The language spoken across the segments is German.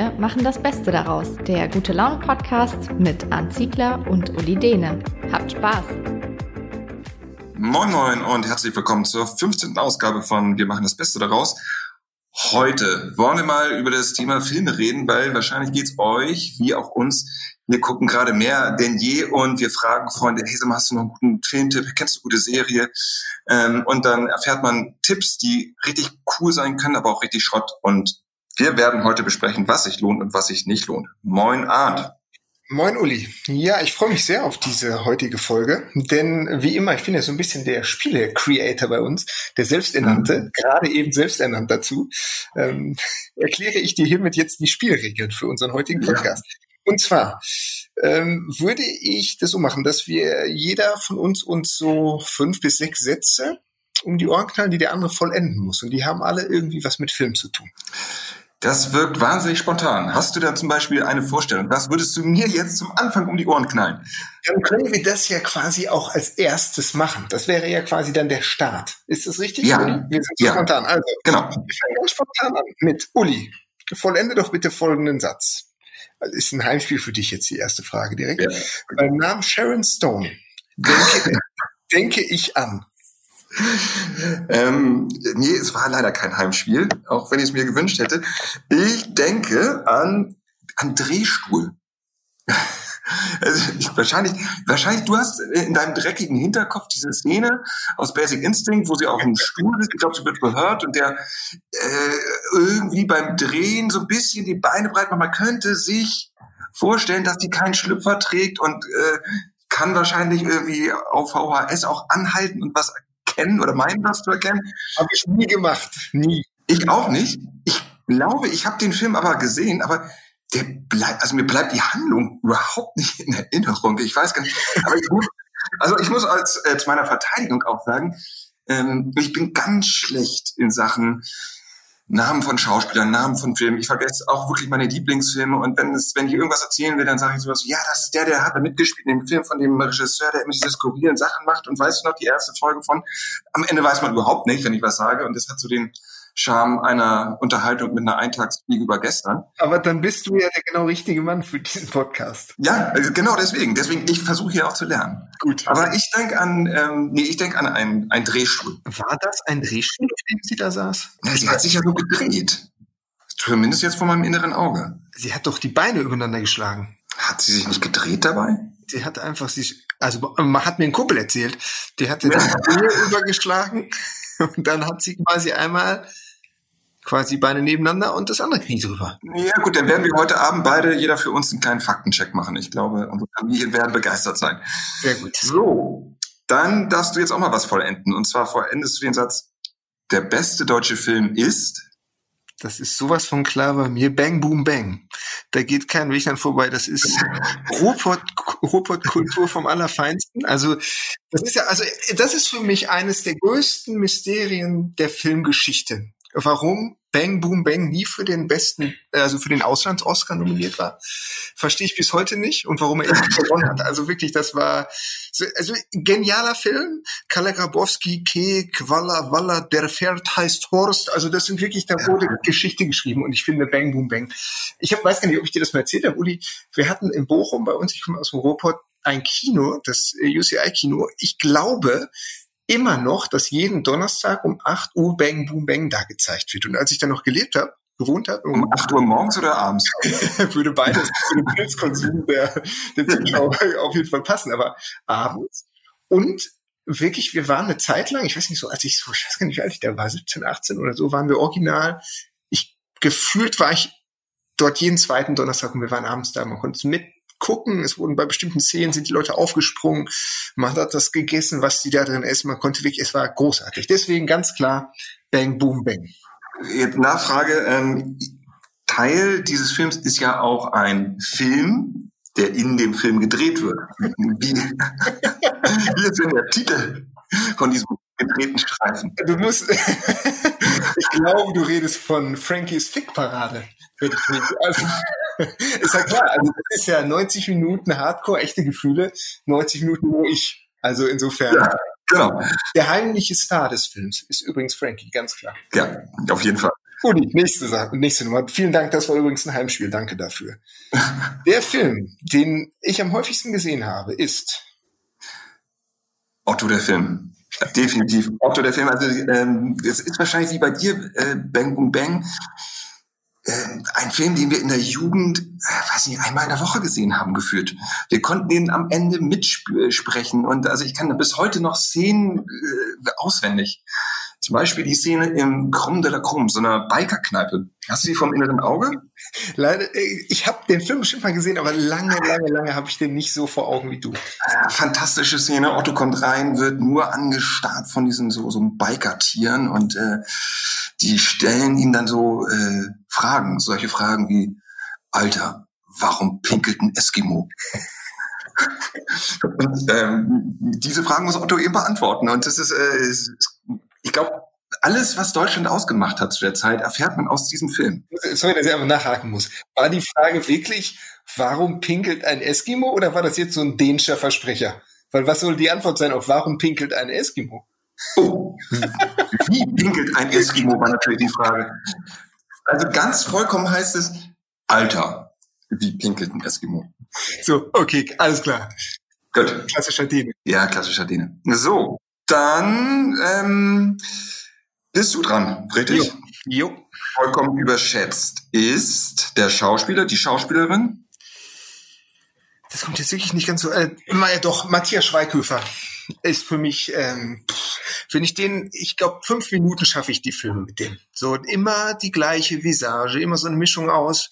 Wir machen das Beste daraus. Der Gute Laune Podcast mit Arndt Ziegler und Uli Dehne. Habt Spaß! Moin Moin und herzlich willkommen zur 15. Ausgabe von Wir machen das Beste daraus. Heute wollen wir mal über das Thema Filme reden, weil wahrscheinlich geht's euch wie auch uns. Wir gucken gerade mehr denn je und wir fragen Freunde, hey, hast du noch einen guten Filmtipp? Kennst du eine gute Serie? Ähm, und dann erfährt man Tipps, die richtig cool sein können, aber auch richtig Schrott. Und wir werden heute besprechen, was sich lohnt und was sich nicht lohnt. Moin Arndt. Moin Uli. Ja, ich freue mich sehr auf diese heutige Folge, denn wie immer, ich bin ja so ein bisschen der Spiele-Creator bei uns, der Selbsternannte, mhm. gerade eben selbsternannt dazu, ähm, erkläre ich dir hiermit jetzt die Spielregeln für unseren heutigen Podcast. Ja. Und zwar ähm, würde ich das so machen, dass wir jeder von uns uns so fünf bis sechs Sätze um die Ohren knallen, die der andere vollenden muss. Und die haben alle irgendwie was mit Film zu tun. Das wirkt wahnsinnig spontan. Hast du da zum Beispiel eine Vorstellung? Was würdest du mir jetzt zum Anfang um die Ohren knallen? Dann können wir das ja quasi auch als erstes machen. Das wäre ja quasi dann der Start. Ist das richtig? Ja. Wir sind ja. spontan. Also, genau. Wir fangen ganz spontan an mit Uli. Vollende doch bitte folgenden Satz. Das ist ein Heimspiel für dich jetzt die erste Frage direkt. Ja. Beim Namen Sharon Stone denke, denke ich an ähm, nee, es war leider kein Heimspiel, auch wenn ich es mir gewünscht hätte. Ich denke an, an Drehstuhl. Also ich, wahrscheinlich, wahrscheinlich, du hast in deinem dreckigen Hinterkopf diese Szene aus Basic Instinct, wo sie auf dem Stuhl ist. Ich glaube, sie wird behört und der äh, irgendwie beim Drehen so ein bisschen die Beine breit macht. Man könnte sich vorstellen, dass die keinen Schlüpfer trägt und äh, kann wahrscheinlich irgendwie auf VHS auch anhalten und was kennen oder meinen das zu erkennen. Habe ich nie gemacht, nie. Ich auch nicht. Ich glaube, ich habe den Film aber gesehen, aber der bleibt, also mir bleibt die Handlung überhaupt nicht in Erinnerung. Ich weiß gar nicht. Aber ich muss, also ich muss als äh, zu meiner Verteidigung auch sagen, ähm, ich bin ganz schlecht in Sachen Namen von Schauspielern, Namen von Filmen. Ich vergesse auch wirklich meine Lieblingsfilme und wenn es, wenn ich irgendwas erzählen will, dann sage ich sowas, ja, das ist der, der hat da mitgespielt in dem Film von dem Regisseur, der immer diese skurrilen Sachen macht und weißt du noch die erste Folge von? Am Ende weiß man überhaupt nicht, wenn ich was sage und das hat so den Charme einer Unterhaltung mit einer Eintagsfliege über gestern. Aber dann bist du ja der genau richtige Mann für diesen Podcast. Ja, also genau deswegen. Deswegen, ich versuche hier auch zu lernen. Gut. Aber ich denke an, ähm, nee, ich denke an einen, einen Drehstuhl. War das ein Drehstuhl, auf dem sie da saß? Ja, sie hat sich ja so gedreht. Zumindest jetzt vor meinem inneren Auge. Sie hat doch die Beine übereinander geschlagen. Hat sie sich nicht gedreht dabei? Sie hat einfach sich, also man hat mir ein Kumpel erzählt, die hatte das Beine übergeschlagen und dann hat sie quasi einmal quasi Beine nebeneinander und das andere Knie drüber. Ja gut, dann werden wir heute Abend beide jeder für uns einen kleinen Faktencheck machen. Ich glaube, unsere Familien werden begeistert sein. Sehr gut. So, dann darfst du jetzt auch mal was vollenden. Und zwar vollendest du den Satz, der beste deutsche Film ist... Das ist sowas von klar bei mir. Bang, boom, bang. Da geht kein Weg dran vorbei. Das ist Ruhrpott-Kultur vom Allerfeinsten. Also, das ist ja, also, das ist für mich eines der größten Mysterien der Filmgeschichte warum Bang Boom Bang nie für den besten, also für den Auslands-Oscar nominiert war, verstehe ich bis heute nicht und warum er eben gewonnen hat. Also wirklich, das war so, also genialer Film. Kalle Grabowski, Ke, Qualla, Walla, der Pferd heißt Horst. Also das sind wirklich, da wurde Geschichte geschrieben und ich finde Bang Boom Bang. Ich hab, weiß gar nicht, ob ich dir das mal erzählt habe, Uli. Wir hatten in Bochum bei uns, ich komme aus dem Ruhrpott, ein Kino, das UCI-Kino. Ich glaube, immer noch, dass jeden Donnerstag um 8 Uhr Bang Boom Bang da gezeigt wird. Und als ich dann noch gelebt habe, gewohnt habe. Um, um 8 Uhr morgens oder abends? würde beides für den Pilzkonsum der, der Zuschauer auf jeden Fall passen, aber abends. Und wirklich, wir waren eine Zeit lang, ich weiß nicht so, als ich so, ich weiß gar nicht, wie alt ich da war, 17, 18 oder so, waren wir original. Ich, gefühlt war ich dort jeden zweiten Donnerstag und wir waren abends da. Man konnte es mit gucken. Es wurden bei bestimmten Szenen sind die Leute aufgesprungen. Man hat das gegessen, was die da drin essen. Man konnte wirklich, es war großartig. Deswegen ganz klar, Bang, Boom, Bang. Jetzt Nachfrage. Ähm, Teil dieses Films ist ja auch ein Film, der in dem Film gedreht wird. Wie, wie ist denn der Titel von diesem gedrehten Streifen? Du musst, ich glaube, du redest von Frankies Fickparade. Also, ist ja klar, also das ist ja 90 Minuten Hardcore, echte Gefühle, 90 Minuten nur ich. Also insofern. Ja, genau. Der heimliche Star des Films ist übrigens Frankie, ganz klar. Ja, auf jeden Fall. Uli, nächste Sache, nächste Nummer. Vielen Dank, das war übrigens ein Heimspiel. Danke dafür. Der Film, den ich am häufigsten gesehen habe, ist Otto der Film. Definitiv. Otto der Film. Also ähm, es ist wahrscheinlich wie bei dir, äh, Bang Boom Bang. Äh, ein Film, den wir in der Jugend, äh, weiß nicht, einmal in der Woche gesehen haben, geführt. Wir konnten den am Ende mitsprechen und also ich kann bis heute noch Szenen äh, auswendig. Zum Beispiel die Szene im Krumm de la Krumm, so einer Bikerkneipe. Hast du die vom inneren Auge? Leider, äh, ich habe den Film bestimmt mal gesehen, aber lange, lange, lange habe ich den nicht so vor Augen wie du. Äh, fantastische Szene. Otto kommt rein, wird nur angestarrt von diesen so, so Biker-Tieren und äh, die stellen ihm dann so äh, Fragen, solche Fragen wie, Alter, warum pinkelt ein Eskimo? und ähm, diese Fragen muss Otto eben beantworten. Und das ist, äh, ist ich glaube, alles, was Deutschland ausgemacht hat zu der Zeit, erfährt man aus diesem Film. Sorry, dass ich einfach nachhaken muss. War die Frage wirklich, warum pinkelt ein Eskimo oder war das jetzt so ein dänischer Versprecher? Weil was soll die Antwort sein auf warum pinkelt ein Eskimo? Oh, wie pinkelt ein Eskimo war natürlich die Frage. Also ganz vollkommen heißt es, Alter, wie pinkelt ein Eskimo? So, okay, alles klar. Gut. Klassischer Däne. Ja, klassischer Däne. So, dann ähm, bist du dran, richtig? Jo. jo. Vollkommen überschätzt ist der Schauspieler, die Schauspielerin. Das kommt jetzt wirklich nicht ganz so. Äh, ja, doch, Matthias Schweighöfer ist für mich, ähm, wenn ich den, ich glaube, fünf Minuten schaffe ich die Filme mit dem. So immer die gleiche Visage, immer so eine Mischung aus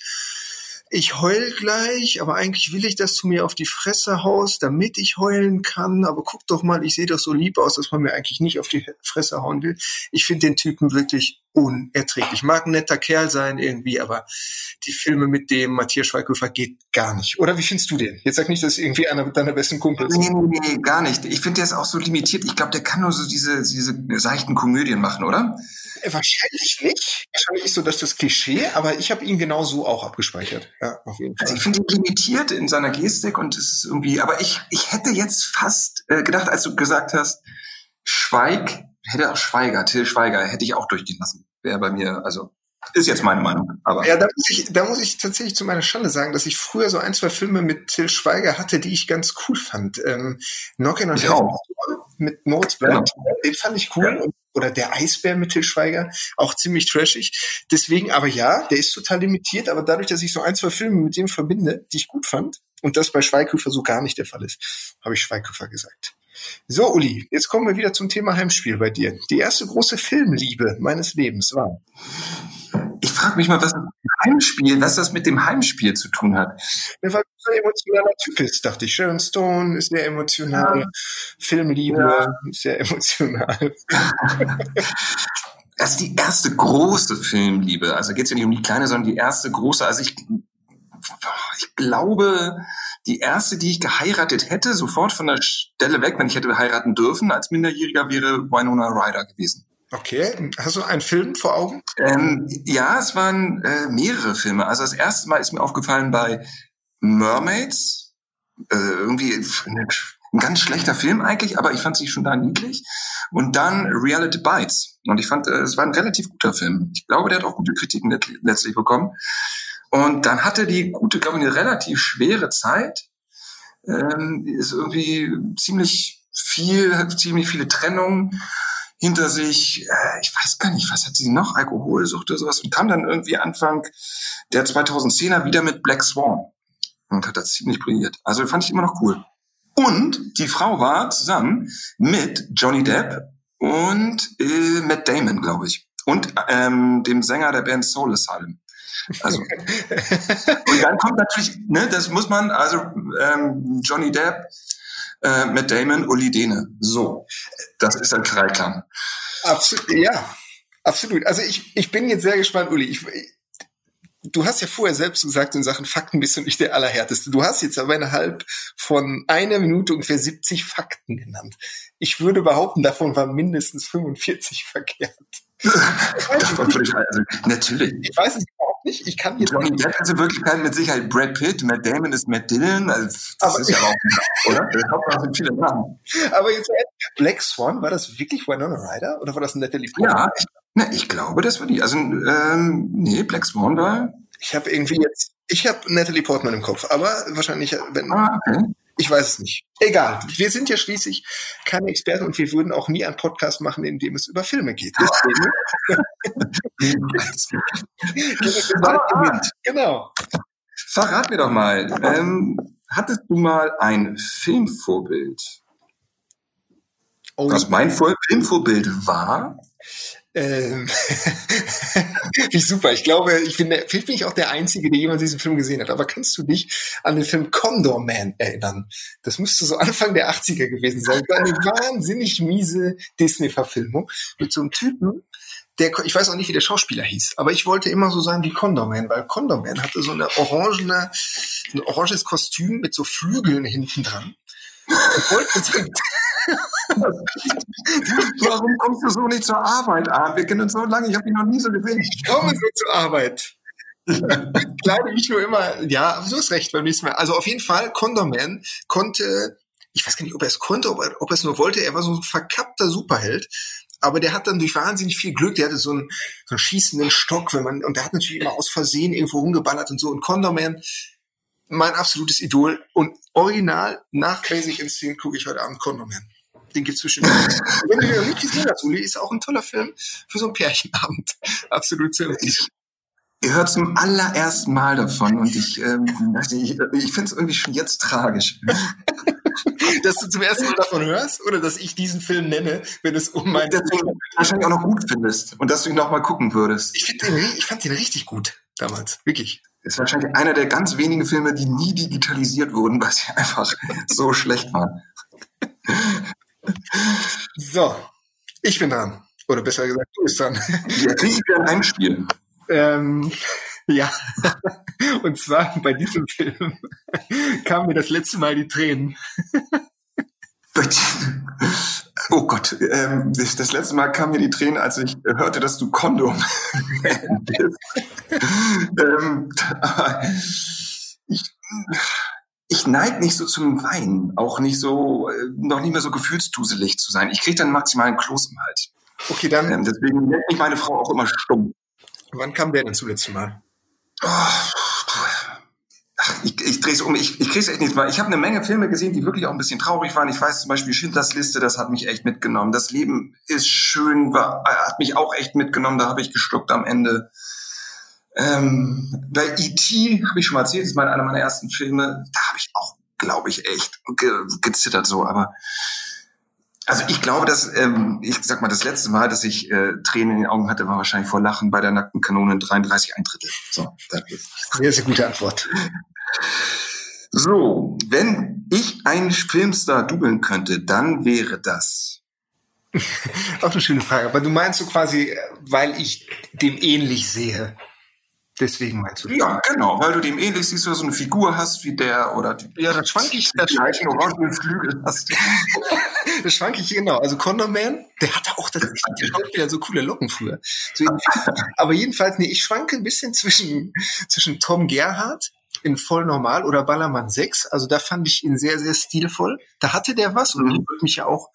ich heul gleich, aber eigentlich will ich, dass du mir auf die Fresse haust, damit ich heulen kann. Aber guck doch mal, ich sehe doch so lieb aus, dass man mir eigentlich nicht auf die Fresse hauen will. Ich finde den Typen wirklich unerträglich. Mag ein netter Kerl sein irgendwie, aber die Filme mit dem Matthias Schweighöfer geht gar nicht. Oder wie findest du den? Jetzt sag nicht, dass irgendwie einer deiner besten Kumpels ist. Nee, nee, nee, gar nicht. Ich finde, der ist auch so limitiert. Ich glaube, der kann nur so diese, diese seichten Komödien machen, oder? Äh, wahrscheinlich nicht. Wahrscheinlich ist so das das Klischee, aber ich habe ihn genau so auch abgespeichert. Ja, auf jeden Fall. Also ich finde ihn limitiert in seiner Gestik und es ist irgendwie, aber ich, ich hätte jetzt fast äh, gedacht, als du gesagt hast, Schweig, hätte auch Schweiger, Till Schweiger, hätte ich auch durchgehen lassen. Wäre bei mir, also ist jetzt meine Meinung. Aber ja, da muss, ich, da muss ich tatsächlich zu meiner Schande sagen, dass ich früher so ein, zwei Filme mit Till Schweiger hatte, die ich ganz cool fand. Ähm, Knockin' on Heaven's mit Moritz Blunt, genau. den fand ich cool. Ja. Oder der Eisbär mit Till Schweiger, auch ziemlich trashig. Deswegen, aber ja, der ist total limitiert, aber dadurch, dass ich so ein, zwei Filme mit dem verbinde, die ich gut fand, und das bei Schweighöfer so gar nicht der Fall ist, habe ich Schweighöfer gesagt. So, Uli, jetzt kommen wir wieder zum Thema Heimspiel bei dir. Die erste große Filmliebe meines Lebens war. Ich frage mich mal, was das Heimspiel, was das mit dem Heimspiel zu tun hat. Ja, weil du ein emotionaler Typ ist, dachte ich. Sharon Stone ist sehr emotional, ja. Filmliebe ja. ist sehr emotional. Das ist die erste große Filmliebe. Also geht es ja nicht um die kleine, sondern die erste große. Also ich, ich glaube, die erste, die ich geheiratet hätte, sofort von der Stelle weg, wenn ich hätte heiraten dürfen als Minderjähriger, wäre Winona Ryder gewesen. Okay, hast du einen Film vor Augen? Ähm, ja, es waren äh, mehrere Filme. Also das erste Mal ist mir aufgefallen bei Mermaids, äh, irgendwie ein ganz schlechter Film eigentlich, aber ich fand sie schon da niedlich. Und dann Reality Bites. Und ich fand, äh, es war ein relativ guter Film. Ich glaube, der hat auch gute Kritiken letztlich bekommen. Und dann hatte die gute, ich, eine relativ schwere Zeit. Ähm, ist irgendwie ziemlich viel, ziemlich viele Trennungen hinter sich. Äh, ich weiß gar nicht, was hat sie noch? Alkoholsucht oder sowas. Und kam dann irgendwie Anfang der 2010er wieder mit Black Swan. Und hat das ziemlich brilliert. Also fand ich immer noch cool. Und die Frau war zusammen mit Johnny Depp und äh, Matt Damon, glaube ich. Und ähm, dem Sänger der Band Soul Asylum. Also, und dann kommt natürlich, ne, das muss man, also ähm, Johnny Depp, äh, Matt Damon, Uli Dene. So, das ist ein Dreiklang. Absolut, ja, absolut. Also ich, ich bin jetzt sehr gespannt, Uli. Ich, du hast ja vorher selbst gesagt, in Sachen Fakten bist du nicht der Allerhärteste. Du hast jetzt aber innerhalb von einer Minute ungefähr 70 Fakten genannt. Ich würde behaupten, davon waren mindestens 45 verkehrt. davon würde ich, also, natürlich. Ich weiß es überhaupt nicht. Ich kann jetzt Johnny Depp ist in Wirklichkeit mit Sicherheit Brad Pitt, Matt Damon ist Matt Dillon. Also das aber ist ja auch, oder? Der Hauptsache sind viele Namen. Aber jetzt Black Swan, war das wirklich Winona Ryder oder war das Natalie Portman? Ja, ich, Na, ich glaube, das war die. Also, ähm, nee, Black Swan war. Ich habe irgendwie jetzt, ich habe Natalie Portman im Kopf, aber wahrscheinlich, wenn, Ah, okay. Ich weiß es nicht. Egal, wir sind ja schließlich keine Experten und wir würden auch nie einen Podcast machen, in dem es über Filme geht. Genau. Verrat mir doch mal, ähm, hattest du mal ein Filmvorbild? Oh, Was mein Vor Filmvorbild war? Ähm, wie super. Ich glaube, ich bin, vielleicht bin ich auch der Einzige, der jemals diesen Film gesehen hat. Aber kannst du dich an den Film Condor Man erinnern? Das müsste so Anfang der 80er gewesen sein. Eine wahnsinnig miese Disney-Verfilmung mit so einem Typen, der, ich weiß auch nicht, wie der Schauspieler hieß, aber ich wollte immer so sein wie Condor Man, weil Condor Man hatte so eine orangene, ein oranges Kostüm mit so Flügeln hinten dran. Ich wollte so, Warum kommst du so nicht zur Arbeit, Arndt? Wir kennen uns so lange, ich habe dich noch nie so gesehen. ich komme so zur Arbeit. Kleide mich nur immer, ja, du hast recht beim nächsten Mal. Also auf jeden Fall, Condorman konnte, ich weiß gar nicht, ob er es konnte, ob er, ob er es nur wollte, er war so ein verkappter Superheld. Aber der hat dann durch wahnsinnig viel Glück, der hatte so einen, so einen schießenden Stock, wenn man, und der hat natürlich immer aus Versehen irgendwo rumgeballert und so. Und Condorman, mein absolutes Idol. Und original nach Basic Instinct gucke ich heute Abend Condorman. Den gibt's zwischen. Wenn du den noch nicht gesehen hast, Uli, ist auch ein toller Film für so einen Pärchenabend. Absolut zu empfehlen. Ihr hört zum allerersten Mal davon und ich, ähm, dachte, ich, ich finde es irgendwie schon jetzt tragisch. Dass du zum ersten Mal davon hörst oder dass ich diesen Film nenne, wenn es um mein. Dass du ihn wahrscheinlich auch noch gut findest und dass du ihn noch mal gucken würdest. Ich, find den, ich fand den richtig gut damals. Wirklich. ist wahrscheinlich einer der ganz wenigen Filme, die nie digitalisiert wurden, weil sie einfach so schlecht waren. So, ich bin dran. Oder besser gesagt, du bist dran. Ja, ich wieder ein Heimspiel. Ähm, ja, und zwar bei diesem Film kamen mir das letzte Mal die Tränen. Oh Gott, ähm, das, das letzte Mal kamen mir die Tränen, als ich hörte, dass du Kondom bist. ähm, ich neige nicht so zum Weinen, auch nicht so, äh, noch nicht mehr so gefühlsduselig zu sein. Ich kriege dann maximalen Kloß im Hals. Okay, dann, Ähm, deswegen nennt mich meine Frau auch immer stumm. wann kam der denn zuletzt Mal? Oh, Ach, ich, ich drehe es um. Ich, ich kriege es echt nicht mal. Ich habe eine Menge Filme gesehen, die wirklich auch ein bisschen traurig waren. Ich weiß zum Beispiel Schindlers Liste, das hat mich echt mitgenommen. Das Leben ist schön, war, hat mich auch echt mitgenommen. Da habe ich gestuckt am Ende. Ähm, bei E.T. habe ich schon mal erzählt, das ist mal einer meiner ersten Filme. Da ich auch, glaube ich, echt ge gezittert so. Aber also ich glaube, dass ähm, ich sag mal, das letzte Mal, dass ich äh, Tränen in den Augen hatte, war wahrscheinlich vor Lachen bei der nackten Kanone in 33 ein Drittel. So, ist Sehr, sehr gute Antwort. So, wenn ich einen Filmstar dubeln könnte, dann wäre das. Auch eine schöne Frage. Aber du meinst so quasi, äh, weil ich dem ähnlich sehe. Deswegen meinst du. Ja, genau, weil du dem ähnlich siehst, oder so eine Figur hast wie der oder die, Ja, da schwank ich, da die schwank orangenen Flügel hast. ich, da schwank ich genau. Also Condor Man, der hatte auch das, der Schauspieler so coole Locken früher. So, aber jedenfalls, nee, ich schwanke ein bisschen zwischen, zwischen Tom Gerhardt in voll normal oder Ballermann 6. Also da fand ich ihn sehr, sehr stilvoll. Da hatte der was und Mhm. ich würde mich ja auch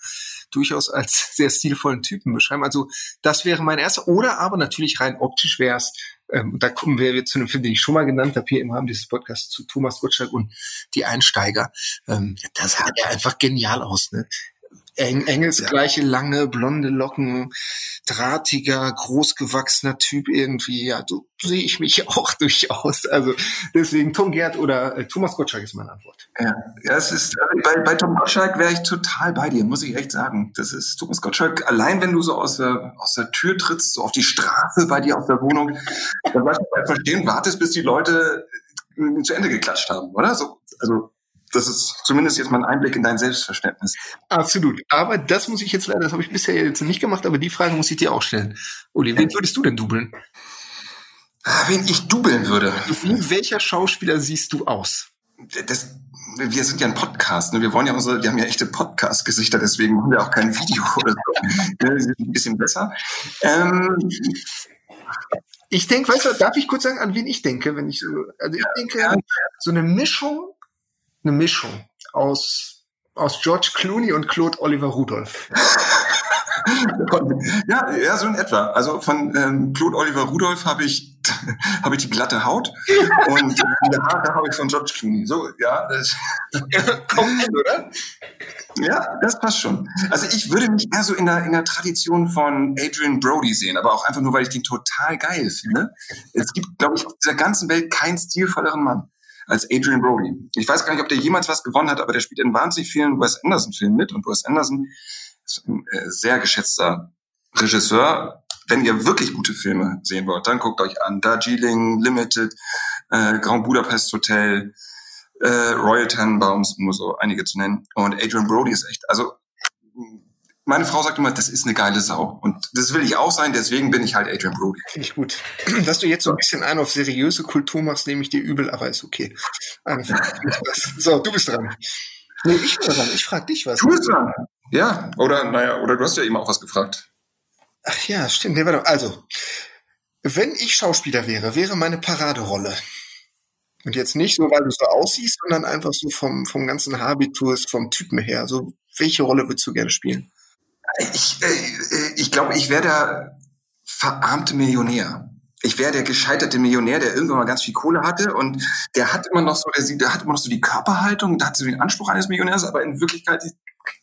durchaus als sehr stilvollen Typen beschreiben. Also das wäre mein erster. Oder aber natürlich rein optisch wäre es, ähm, da kommen wir zu einem Film, den ich schon mal genannt habe hier im Rahmen dieses Podcasts zu Thomas Gottschalk und die Einsteiger. Ähm, das sah ja einfach genial aus. Ne? Eng, engelsgleiche, lange, blonde Locken, drahtiger, großgewachsener Typ irgendwie. Ja, so sehe ich mich auch durchaus. Also deswegen Tom Gerd oder äh, Thomas Gottschalk ist meine Antwort. Ja, ja, es ist, äh, bei, bei Tom Gottschalk wäre ich total bei dir, muss ich echt sagen. Das ist Thomas Gottschalk, allein wenn du so aus der, aus der Tür trittst, so auf die Straße bei dir aus der Wohnung, dann weißt du einfach stehen, wartest, bis die Leute äh, zu Ende geklatscht haben, oder? So, also, das ist zumindest jetzt mal ein Einblick in dein Selbstverständnis. Absolut. Aber das muss ich jetzt leider, das habe ich bisher jetzt nicht gemacht, aber die Frage muss ich dir auch stellen. Uli, wen würdest du denn dubeln? Wen ich dubeln würde. Wie welcher Schauspieler siehst du aus? das, wir sind ja ein Podcast, ne? wir wollen ja unsere, wir haben ja echte Podcast-Gesichter, deswegen machen wir auch kein Video oder so. Ne, sind ein bisschen besser. Ähm, Ich denke, weißt du, darf ich kurz sagen, an wen ich denke, wenn ich so, also ich denke, ja. so eine Mischung, eine Mischung aus, aus George Clooney und Claude Oliver Rudolph. ja, ja, so in etwa. Also von ähm, Claude Oliver Rudolph habe ich habe ich die glatte Haut und die Haare habe ich von George Clooney. So, ja, das kommt hin, oder? Ja, das passt schon. Also ich würde mich eher so in der, in der Tradition von Adrian Brody sehen, aber auch einfach nur, weil ich den total geil finde. Es gibt, glaube ich, auf dieser ganzen Welt keinen stilvolleren Mann als Adrian Brody. Ich weiß gar nicht, ob der jemals was gewonnen hat, aber der spielt in wahnsinnig vielen Wes Anderson-Filmen mit und Wes Anderson ist ein äh, sehr geschätzter Regisseur. Wenn ihr wirklich gute Filme sehen wollt, dann guckt euch an Darjeeling, Limited, äh, Grand Budapest Hotel, äh, Royal Tenenbaums, um nur so einige zu nennen. Und Adrian Brody ist echt, also meine Frau sagt immer, das ist eine geile Sau. Und das will ich auch sein, deswegen bin ich halt Adrian Brody. Finde ich gut. Dass du jetzt so ein bisschen ein auf seriöse Kultur machst, nehme ich dir übel, aber ist okay. So, du bist dran. Nee, ich bin dran. Ich frage dich was. Du bist dran. Ja, oder naja, oder du hast ja eben auch was gefragt. Ach ja, stimmt. Nee, warte, also, wenn ich Schauspieler wäre, wäre meine Paraderolle. Und jetzt nicht so, weil du so aussiehst, sondern einfach so vom, vom ganzen Habitus, vom Typen her. So, welche Rolle würdest du gerne spielen? Ich, äh, ich glaube, ich wäre der verarmte Millionär. Ich wäre der gescheiterte Millionär, der irgendwann mal ganz viel Kohle hatte und der hat immer noch so, der, der hat immer noch so die Körperhaltung, der hat so den Anspruch eines Millionärs, aber in Wirklichkeit die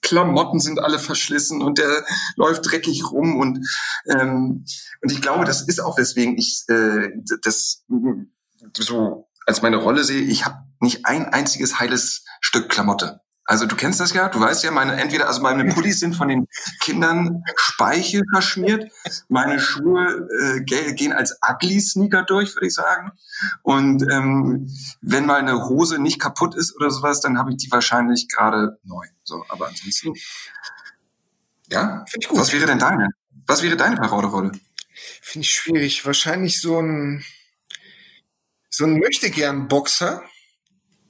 Klamotten sind alle verschlissen und der läuft dreckig rum und ähm, und ich glaube, das ist auch weswegen ich äh, das so als meine Rolle sehe. Ich habe nicht ein einziges heiles Stück Klamotte. Also du kennst das ja, du weißt ja, meine entweder also meine Pullis sind von den Kindern Speichel verschmiert, meine Schuhe äh, gehen als ugly Sneaker durch, würde ich sagen. Und ähm, wenn mal eine Hose nicht kaputt ist oder sowas, dann habe ich die wahrscheinlich gerade neu. So, aber ansonsten ja, finde ich gut. Was wäre denn deine? Was wäre deine Paraderolle? Finde ich schwierig. Wahrscheinlich so ein so ein möchte gern Boxer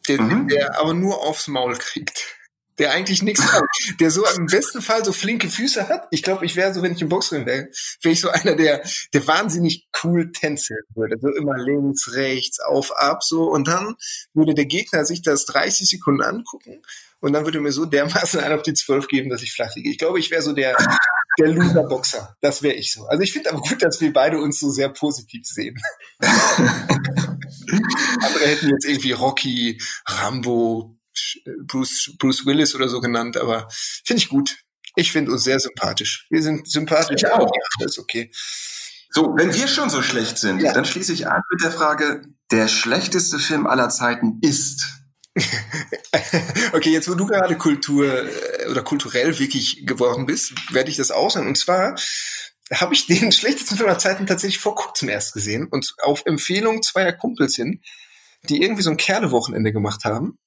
der, mhm. der aber nur aufs Maul kriegt. Der eigentlich nichts kann. Der so im besten Fall so flinke Füße hat. Ich glaube, ich wäre so, wenn ich im Boxring wäre, wäre ich so einer, der, der wahnsinnig cool tänzeln würde. So immer links, rechts, auf, ab, so. Und dann würde der Gegner sich das 30 Sekunden angucken und dann würde mir so dermaßen einen auf die 12 geben, dass ich flach liege. Ich glaube, ich wäre so der, der Loser-Boxer. Das wäre ich so. Also ich finde aber gut, dass wir beide uns so sehr positiv sehen. Andere hätten jetzt irgendwie Rocky, Rambo, Bruce, Bruce Willis oder so genannt, aber finde ich gut. Ich finde uns sehr sympathisch. Wir sind sympathisch. Ja, auch. ist okay. So, wenn wir schon so schlecht sind, ja. dann schließe ich an mit der Frage, der schlechteste Film aller Zeiten ist. okay, jetzt wo du gerade Kultur äh, oder kulturell wirklich geworden bist, werde ich das ausnehmen. Und zwar habe ich den schlechtesten Film aller Zeiten tatsächlich vor kurzem erst gesehen und auf Empfehlung zweier Kumpels hin, die irgendwie so ein Kerlewochenende gemacht haben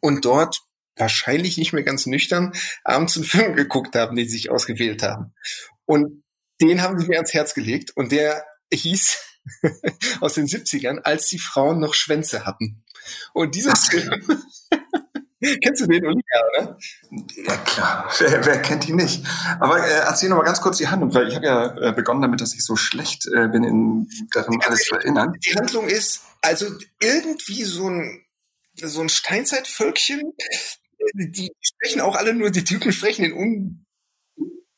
und dort wahrscheinlich nicht mehr ganz nüchtern abends einen Film geguckt haben, den sie sich ausgewählt haben. Und den haben sie mir ans Herz gelegt und der hieß aus den 70ern, als die Frauen noch Schwänze hatten. Und dieser Film Kennst du den, Olivia, oder? Ja, klar. Wer, wer kennt ihn nicht? Aber äh, erzähl noch mal ganz kurz die Handlung, weil ich habe ja äh, begonnen damit, dass ich so schlecht äh, bin, in, darin alles zu erinnern. Die Handlung ist also irgendwie so ein, so ein Steinzeitvölkchen. Die sprechen auch alle nur, die Typen sprechen in un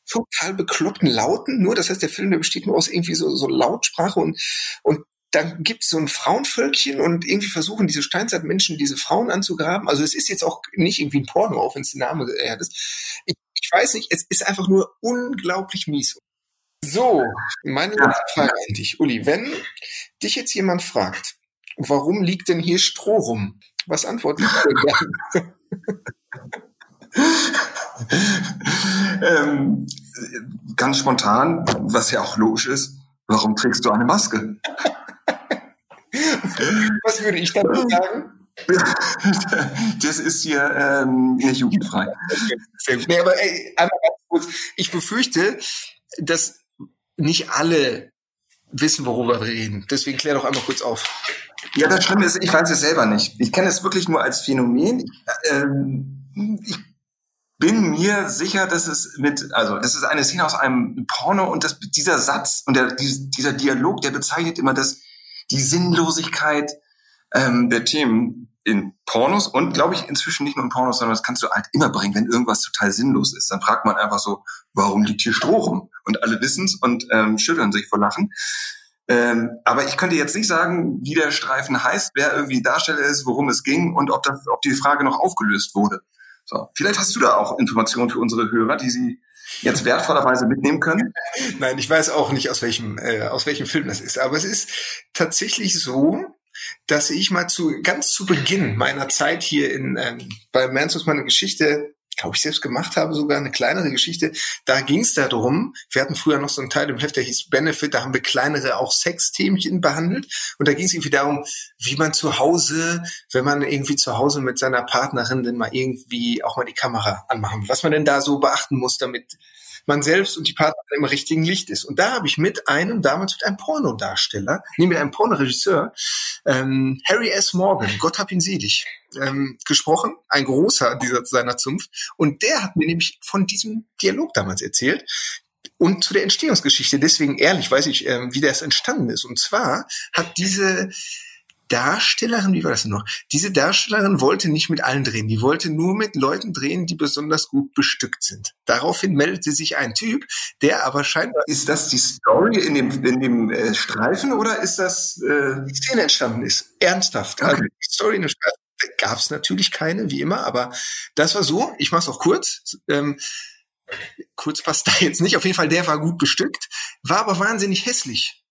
total bekloppten Lauten nur. Das heißt, der Film der besteht nur aus irgendwie so, so Lautsprache und, und dann gibt es so ein Frauenvölkchen und irgendwie versuchen diese Steinzeitmenschen diese Frauen anzugraben. Also es ist jetzt auch nicht irgendwie ein Porno, auch wenn es der Name äh, ist. Ich, ich, weiß nicht, es ist einfach nur unglaublich mies. So, meine. Frage an dich, Uli. Wenn dich jetzt jemand fragt, warum liegt denn hier Stroh rum? Was antwortet du denn ähm, ganz spontan, was ja auch logisch ist, warum trägst du eine Maske? Was würde ich dazu sagen? Das ist hier ähm, nicht jugendfrei. Nee, aber ey, einmal ganz kurz. Ich befürchte, dass nicht alle wissen, worüber wir reden. Deswegen klär doch einmal kurz auf. Ja, das Schlimme ist, ich weiß es selber nicht. Ich kenne es wirklich nur als Phänomen. Ich, ähm, ich bin mir sicher, dass es mit, also das ist eine Szene aus einem Porno und das, dieser Satz und der, dieser Dialog, der bezeichnet immer das die Sinnlosigkeit ähm, der Themen. in Pornos und glaube ich inzwischen nicht nur in Pornos, sondern das kannst du halt immer bringen, wenn irgendwas total sinnlos ist. Dann fragt man einfach so, warum liegt hier Stroh rum? Und alle wissen's und ähm, schütteln sich vor Lachen. Ähm, aber ich könnte jetzt nicht sagen, wie der Streifen heißt, wer irgendwie Darsteller ist, worum es ging und ob, das, ob die Frage noch aufgelöst wurde. So, vielleicht hast du da auch Informationen für unsere Hörer, die sie jetzt wertvollerweise mitnehmen können? Nein, ich weiß auch nicht, aus welchem, äh, aus welchem Film das ist. Aber es ist tatsächlich so, dass ich mal zu ganz zu Beginn meiner Zeit hier in ähm, bei Mansons meine Geschichte glaube ich, selbst gemacht habe, sogar eine kleinere Geschichte. Da ging es darum, wir hatten früher noch so einen Teil im Heft, der hieß Benefit, da haben wir kleinere auch Sexthemchen behandelt. Und da ging es irgendwie darum, wie man zu Hause, wenn man irgendwie zu Hause mit seiner Partnerin dann mal irgendwie auch mal die Kamera anmachen will, was man denn da so beachten muss, damit man selbst und die Partnerin im richtigen Licht ist. Und da habe ich mit einem, damals mit einem Pornodarsteller, nee, mit einem Pornoregisseur, ähm, Harry S. Morgan, Gott hab ihn selig, ähm, gesprochen, ein großer dieser seiner Zunft. Und der hat mir nämlich von diesem Dialog damals erzählt, und zu der Entstehungsgeschichte. Deswegen ehrlich weiß ich, ähm, wie das entstanden ist. Und zwar hat diese Darstellerin, wie war das denn noch? Diese Darstellerin wollte nicht mit allen drehen. Die wollte nur mit Leuten drehen, die besonders gut bestückt sind. Daraufhin meldete sich ein Typ, der aber scheinbar. Ist das die Story in dem, in dem äh, Streifen oder ist das äh die Szene entstanden ist? Ernsthaft. Okay. Also die Story in dem Streifen gab es natürlich keine, wie immer, aber das war so. Ich mache es auch kurz. Ähm, kurz passt da jetzt nicht. Auf jeden Fall, der war gut bestückt, war aber wahnsinnig hässlich.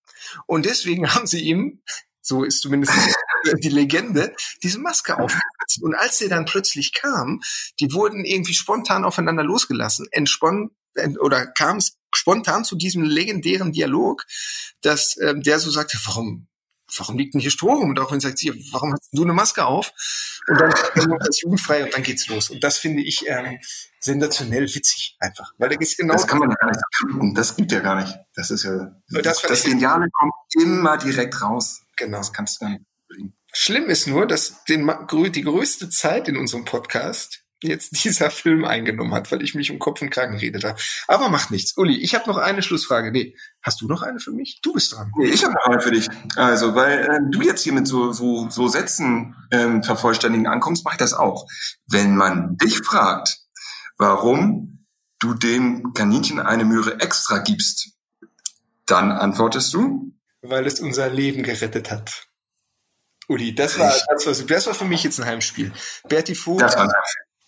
Und deswegen haben sie ihm so ist zumindest die Legende, diese Maske aufgesetzt. Und als der dann plötzlich kam, die wurden irgendwie spontan aufeinander losgelassen, entspann oder kam es spontan zu diesem legendären Dialog, dass ähm, der so sagte, warum warum liegt denn hier Stroh rum? Und auch wenn sagt sie, warum hast du eine Maske auf? Und dann ist jugendfrei und dann geht's los. Und das finde ich ähm, sensationell witzig einfach. Weil da geht's genau. Das kann man ja gar nicht kriegen. Das gibt ja gar nicht. Das ist ja, das, das Geniale kommt immer direkt raus. Genau. Das kannst du dann bringen. Schlimm ist nur, dass den, die größte Zeit in unserem Podcast jetzt dieser Film eingenommen hat, weil ich mich um Kopf und Kragen redet habe. Aber macht nichts. Uli, ich habe noch eine Schlussfrage. Nee, hast du noch eine für mich? Du bist dran. Nee, ich habe noch eine für dich. Also, weil äh, du jetzt hier mit so, so, so Sätzen ähm, vervollständigen ankommst, mache ich das auch. Wenn man dich fragt, warum du dem Kaninchen eine Möhre extra gibst, dann antwortest du? Weil es unser Leben gerettet hat. Uli, das war, das war, das war für mich jetzt ein Heimspiel. Berti Vogt, das war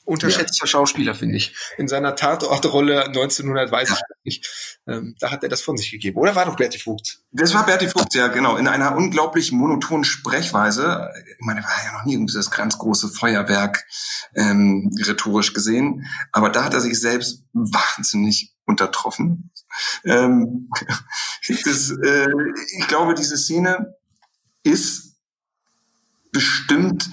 unterschätzter ja. Schauspieler, finde ich. In seiner Tatortrolle 1900, weiß ich nicht, ähm, da hat er das von sich gegeben. Oder war doch Berti Vogt? Das war Berti Vogt, ja, genau. In einer unglaublich monotonen Sprechweise. Ich meine, er war ja noch nie dieses ganz große Feuerwerk ähm, rhetorisch gesehen. Aber da hat er sich selbst wahnsinnig untertroffen. Ähm, das, äh, ich glaube, diese Szene ist bestimmt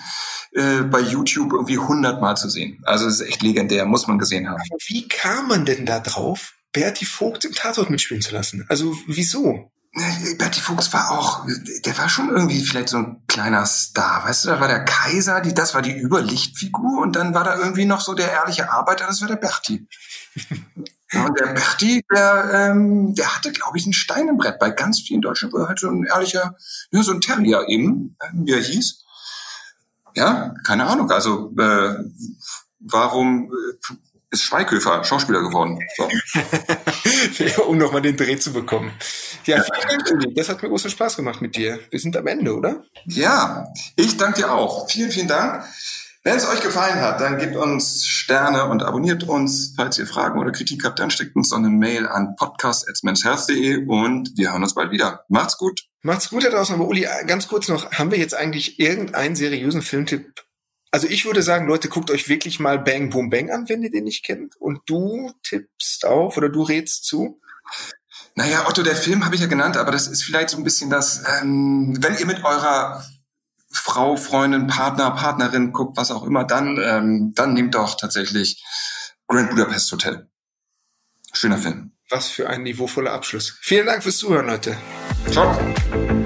äh, bei YouTube irgendwie hundertmal zu sehen. Also es ist echt legendär, muss man gesehen haben. Wie kam man denn da drauf, Berti Vogt im Tatort mitspielen zu lassen? Also wieso? Berti Fuchs war auch, der war schon irgendwie vielleicht so ein kleiner Star, weißt du, da war der Kaiser, die, das war die Überlichtfigur und dann war da irgendwie noch so der ehrliche Arbeiter, das war der Berti. und der Berti, der, ähm, der hatte, glaube ich, ein Stein im Brett. Bei ganz vielen Deutschen war halt so ein ehrlicher, ja, so ein Terrier eben, wie er hieß. Ja, keine Ahnung. Also äh, warum äh, ist Schweighöfer Schauspieler geworden? So. um nochmal den Dreh zu bekommen. Ja, vielen Das hat mir großen Spaß gemacht mit dir. Wir sind am Ende, oder? Ja, ich danke dir auch. Vielen, vielen Dank. Wenn es euch gefallen hat, dann gebt uns Sterne und abonniert uns. Falls ihr Fragen oder Kritik habt, dann schickt uns doch eine Mail an podcast.mensherz.de und wir hören uns bald wieder. Macht's gut. Macht's gut da draußen. Aber Uli, ganz kurz noch, haben wir jetzt eigentlich irgendeinen seriösen Filmtipp? Also ich würde sagen, Leute, guckt euch wirklich mal Bang Boom Bang an, wenn ihr den nicht kennt. Und du tippst auf oder du rätst zu? Naja, Otto, der Film habe ich ja genannt, aber das ist vielleicht so ein bisschen das, ähm, wenn ihr mit eurer Frau, Freundin, Partner, Partnerin guckt, was auch immer, dann, ähm, dann nehmt doch tatsächlich Grand Budapest Hotel. Schöner Film. Was für ein niveauvoller Abschluss. Vielen Dank fürs Zuhören, Leute. Ciao.